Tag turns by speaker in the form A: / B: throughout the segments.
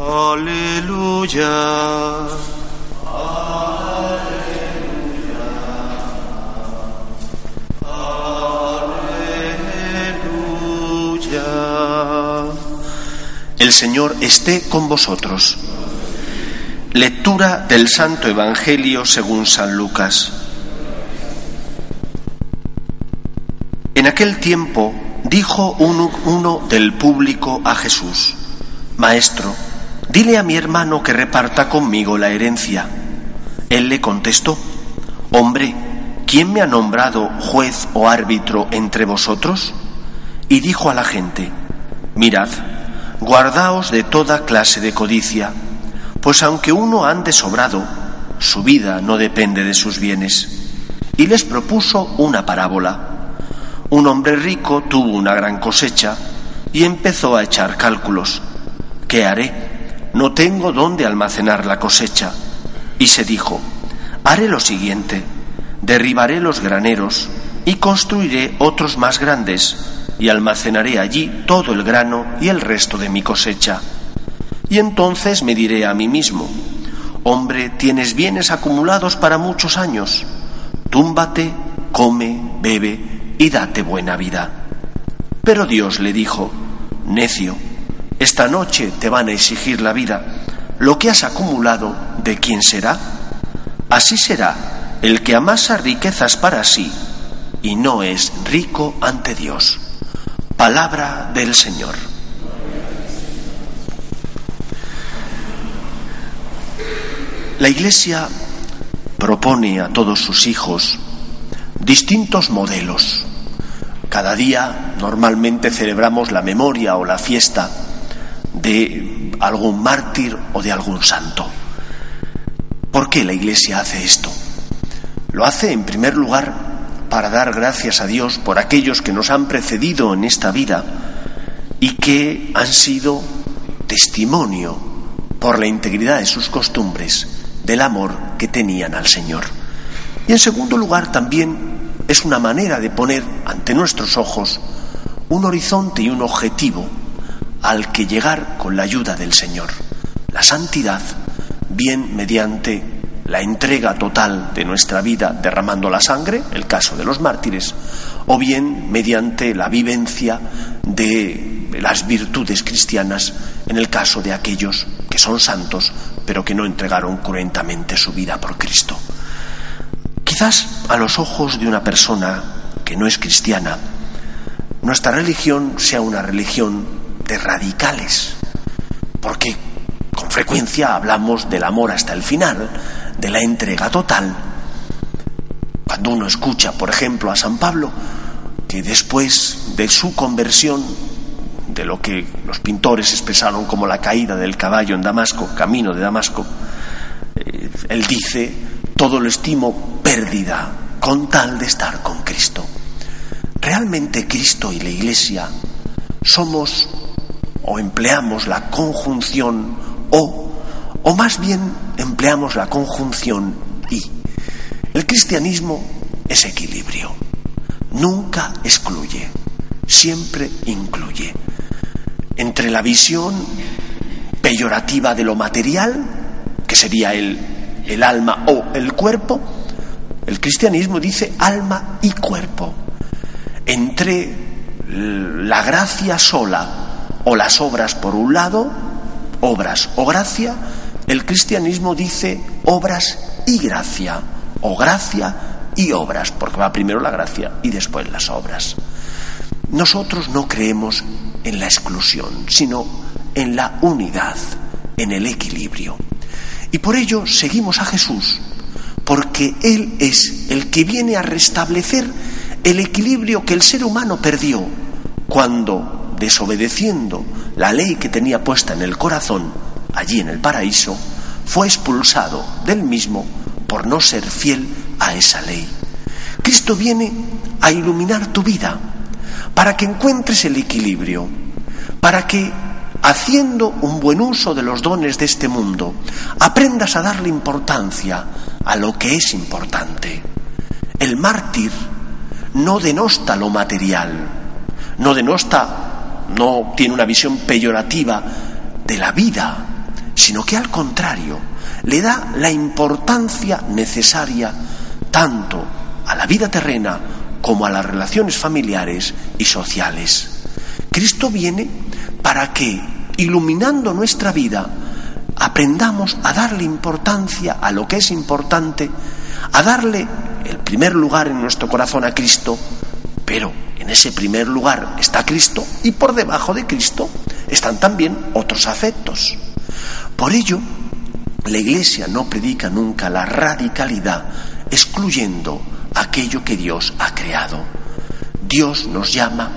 A: Aleluya. Aleluya.
B: El Señor esté con vosotros. Lectura del Santo Evangelio según San Lucas. En aquel tiempo dijo uno, uno, del público a Jesús, Maestro, dile a mi hermano que reparta conmigo la herencia. Él le contestó, Hombre, ¿quién me ha nombrado juez o árbitro entre vosotros? Y dijo a la gente, Mirad, guardaos de toda clase de codicia, pues aunque uno ande sobrado, su vida no depende de sus bienes. Y les propuso una parábola. Un hombre rico tuvo una gran cosecha y empezó a echar cálculos. ¿Qué haré? No tengo dónde almacenar la cosecha. Y se dijo, haré lo siguiente, derribaré los graneros y construiré otros más grandes y almacenaré allí todo el grano y el resto de mi cosecha. Y entonces me diré a mí mismo, hombre, tienes bienes acumulados para muchos años, túmbate, come, bebe y date buena vida. Pero Dios le dijo, necio, esta noche te van a exigir la vida, lo que has acumulado, ¿de quién será? Así será el que amasa riquezas para sí y no es rico ante Dios. Palabra del Señor. La Iglesia propone a todos sus hijos distintos modelos. Cada día normalmente celebramos la memoria o la fiesta de algún mártir o de algún santo. ¿Por qué la Iglesia hace esto? Lo hace en primer lugar para dar gracias a Dios por aquellos que nos han precedido en esta vida y que han sido testimonio por la integridad de sus costumbres del amor que tenían al Señor. Y en segundo lugar también es una manera de poner ante nuestros ojos un horizonte y un objetivo al que llegar con la ayuda del Señor, la santidad, bien mediante la entrega total de nuestra vida derramando la sangre, el caso de los mártires, o bien mediante la vivencia de las virtudes cristianas, en el caso de aquellos que son santos, pero que no entregaron cruentamente su vida por Cristo. Quizás a los ojos de una persona que no es cristiana, nuestra religión sea una religión radicales, porque con frecuencia hablamos del amor hasta el final, de la entrega total. Cuando uno escucha, por ejemplo, a San Pablo, que después de su conversión, de lo que los pintores expresaron como la caída del caballo en Damasco, camino de Damasco, eh, él dice, todo lo estimo pérdida con tal de estar con Cristo. Realmente Cristo y la Iglesia somos o empleamos la conjunción o o más bien empleamos la conjunción y. El cristianismo es equilibrio, nunca excluye, siempre incluye. Entre la visión peyorativa de lo material, que sería el, el alma o el cuerpo, el cristianismo dice alma y cuerpo. Entre la gracia sola o las obras por un lado, obras o gracia, el cristianismo dice obras y gracia, o gracia y obras, porque va primero la gracia y después las obras. Nosotros no creemos en la exclusión, sino en la unidad, en el equilibrio. Y por ello seguimos a Jesús, porque Él es el que viene a restablecer el equilibrio que el ser humano perdió cuando, desobedeciendo la ley que tenía puesta en el corazón, allí en el paraíso, fue expulsado del mismo por no ser fiel a esa ley. Cristo viene a iluminar tu vida para que encuentres el equilibrio, para que, haciendo un buen uso de los dones de este mundo, aprendas a darle importancia a lo que es importante. El mártir no denosta lo material, no denosta, no tiene una visión peyorativa de la vida, sino que al contrario le da la importancia necesaria tanto a la vida terrena como a las relaciones familiares y sociales. Cristo viene para que, iluminando nuestra vida, aprendamos a darle importancia a lo que es importante, a darle el primer lugar en nuestro corazón a Cristo, pero en ese primer lugar está Cristo y por debajo de Cristo están también otros afectos. Por ello, la Iglesia no predica nunca la radicalidad excluyendo aquello que Dios ha creado. Dios nos llama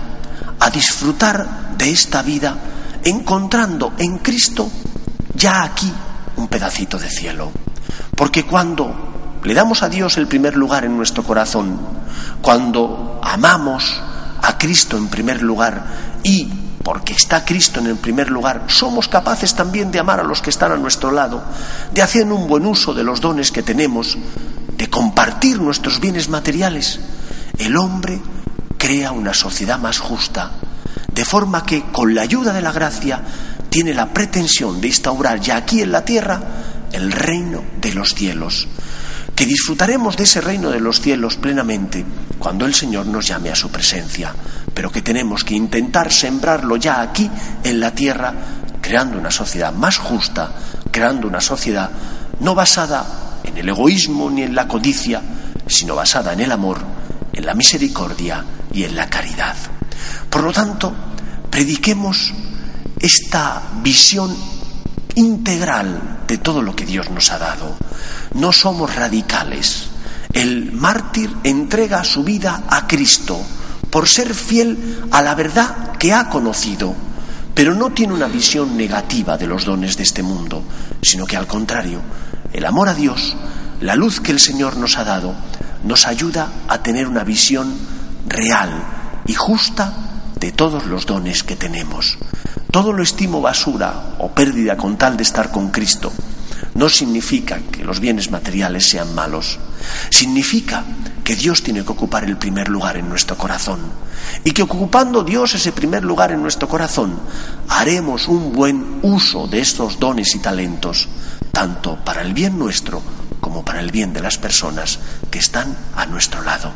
B: a disfrutar de esta vida encontrando en Cristo ya aquí un pedacito de cielo. Porque cuando le damos a Dios el primer lugar en nuestro corazón, cuando amamos a Cristo en primer lugar y porque está Cristo en el primer lugar, somos capaces también de amar a los que están a nuestro lado, de hacer un buen uso de los dones que tenemos, de compartir nuestros bienes materiales. El hombre crea una sociedad más justa, de forma que con la ayuda de la gracia tiene la pretensión de instaurar ya aquí en la tierra el reino de los cielos, que disfrutaremos de ese reino de los cielos plenamente cuando el Señor nos llame a su presencia, pero que tenemos que intentar sembrarlo ya aquí en la tierra, creando una sociedad más justa, creando una sociedad no basada en el egoísmo ni en la codicia, sino basada en el amor, en la misericordia y en la caridad. Por lo tanto, prediquemos esta visión integral de todo lo que Dios nos ha dado. No somos radicales. El mártir entrega su vida a Cristo por ser fiel a la verdad que ha conocido, pero no tiene una visión negativa de los dones de este mundo, sino que al contrario, el amor a Dios, la luz que el Señor nos ha dado, nos ayuda a tener una visión real y justa de todos los dones que tenemos. Todo lo estimo basura o pérdida con tal de estar con Cristo no significa que los bienes materiales sean malos. Significa que Dios tiene que ocupar el primer lugar en nuestro corazón. Y que ocupando Dios ese primer lugar en nuestro corazón, haremos un buen uso de estos dones y talentos, tanto para el bien nuestro como para el bien de las personas que están a nuestro lado.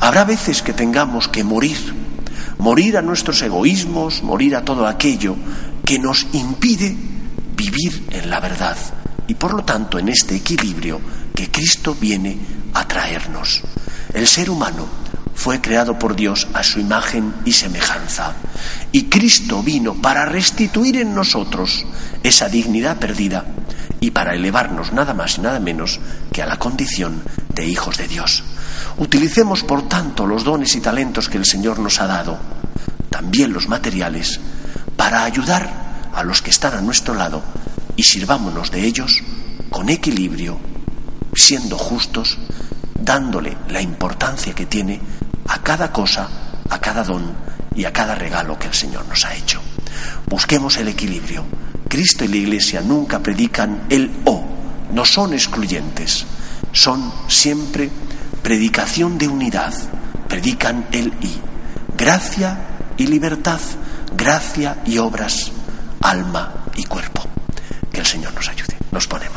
B: Habrá veces que tengamos que morir morir a nuestros egoísmos, morir a todo aquello que nos impide vivir en la verdad y por lo tanto en este equilibrio que Cristo viene a traernos. El ser humano fue creado por Dios a su imagen y semejanza y Cristo vino para restituir en nosotros esa dignidad perdida y para elevarnos nada más y nada menos que a la condición de hijos de Dios. Utilicemos, por tanto, los dones y talentos que el Señor nos ha dado, también los materiales, para ayudar a los que están a nuestro lado y sirvámonos de ellos con equilibrio, siendo justos, dándole la importancia que tiene a cada cosa, a cada don y a cada regalo que el Señor nos ha hecho. Busquemos el equilibrio. Cristo y la Iglesia nunca predican el o, no son excluyentes, son siempre predicación de unidad, predican el I. Gracia y libertad, gracia y obras, alma y cuerpo. Que el Señor nos ayude. Nos ponemos